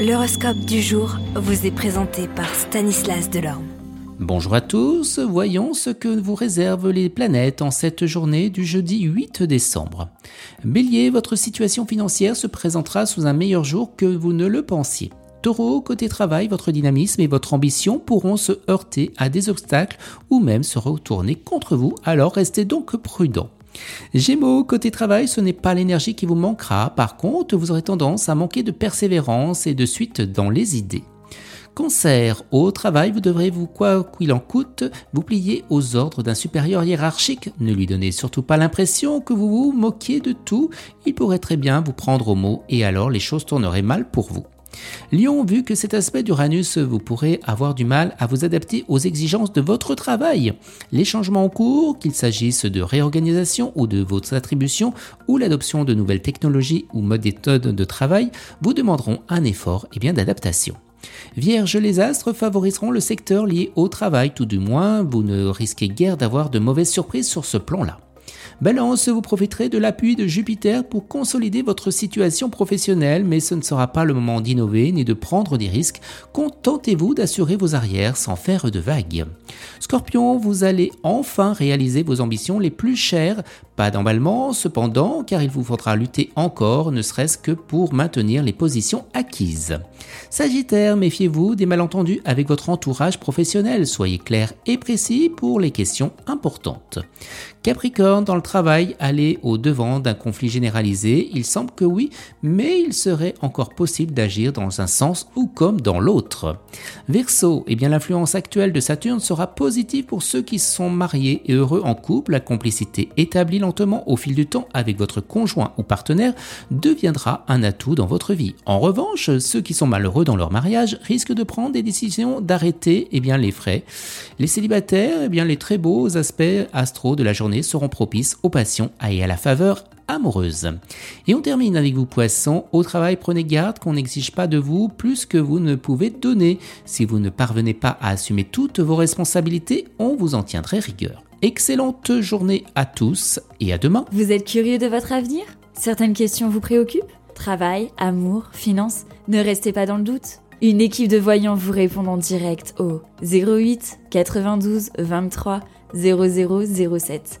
L'horoscope du jour vous est présenté par Stanislas Delorme. Bonjour à tous, voyons ce que vous réservent les planètes en cette journée du jeudi 8 décembre. Bélier, votre situation financière se présentera sous un meilleur jour que vous ne le pensiez. Taureau, côté travail, votre dynamisme et votre ambition pourront se heurter à des obstacles ou même se retourner contre vous, alors restez donc prudent. Gémeaux, côté travail, ce n'est pas l'énergie qui vous manquera, par contre, vous aurez tendance à manquer de persévérance et de suite dans les idées. Cancer, au travail, vous devrez vous, quoi qu'il en coûte, vous plier aux ordres d'un supérieur hiérarchique. Ne lui donnez surtout pas l'impression que vous vous moquiez de tout, il pourrait très bien vous prendre au mot et alors les choses tourneraient mal pour vous. Lion, vu que cet aspect d'Uranus, vous pourrez avoir du mal à vous adapter aux exigences de votre travail. Les changements en cours, qu'il s'agisse de réorganisation ou de vos attributions, ou l'adoption de nouvelles technologies ou méthodes de travail, vous demanderont un effort et bien d'adaptation. Vierge, les astres favoriseront le secteur lié au travail, tout du moins, vous ne risquez guère d'avoir de mauvaises surprises sur ce plan-là. Balance, vous profiterez de l'appui de Jupiter pour consolider votre situation professionnelle, mais ce ne sera pas le moment d'innover ni de prendre des risques. Contentez-vous d'assurer vos arrières sans faire de vagues. Scorpion, vous allez enfin réaliser vos ambitions les plus chères. Pas d'emballement, cependant, car il vous faudra lutter encore, ne serait-ce que pour maintenir les positions acquises. Sagittaire, méfiez-vous des malentendus avec votre entourage professionnel. Soyez clair et précis pour les questions importantes. Capricorne, dans le allez au devant d'un conflit généralisé. Il semble que oui, mais il serait encore possible d'agir dans un sens ou comme dans l'autre. Verseau, eh bien l'influence actuelle de Saturne sera positive pour ceux qui sont mariés et heureux en couple. La complicité établie lentement au fil du temps avec votre conjoint ou partenaire deviendra un atout dans votre vie. En revanche, ceux qui sont malheureux dans leur mariage risquent de prendre des décisions d'arrêter eh bien les frais. Les célibataires, eh bien les très beaux aspects astro de la journée seront propices aux passions et à la faveur amoureuse. Et on termine avec vous poissons. Au travail, prenez garde qu'on n'exige pas de vous plus que vous ne pouvez donner. Si vous ne parvenez pas à assumer toutes vos responsabilités, on vous en tiendrait rigueur. Excellente journée à tous et à demain. Vous êtes curieux de votre avenir? Certaines questions vous préoccupent? Travail, amour, finances? Ne restez pas dans le doute. Une équipe de voyants vous répond en direct au 08 92 23 0007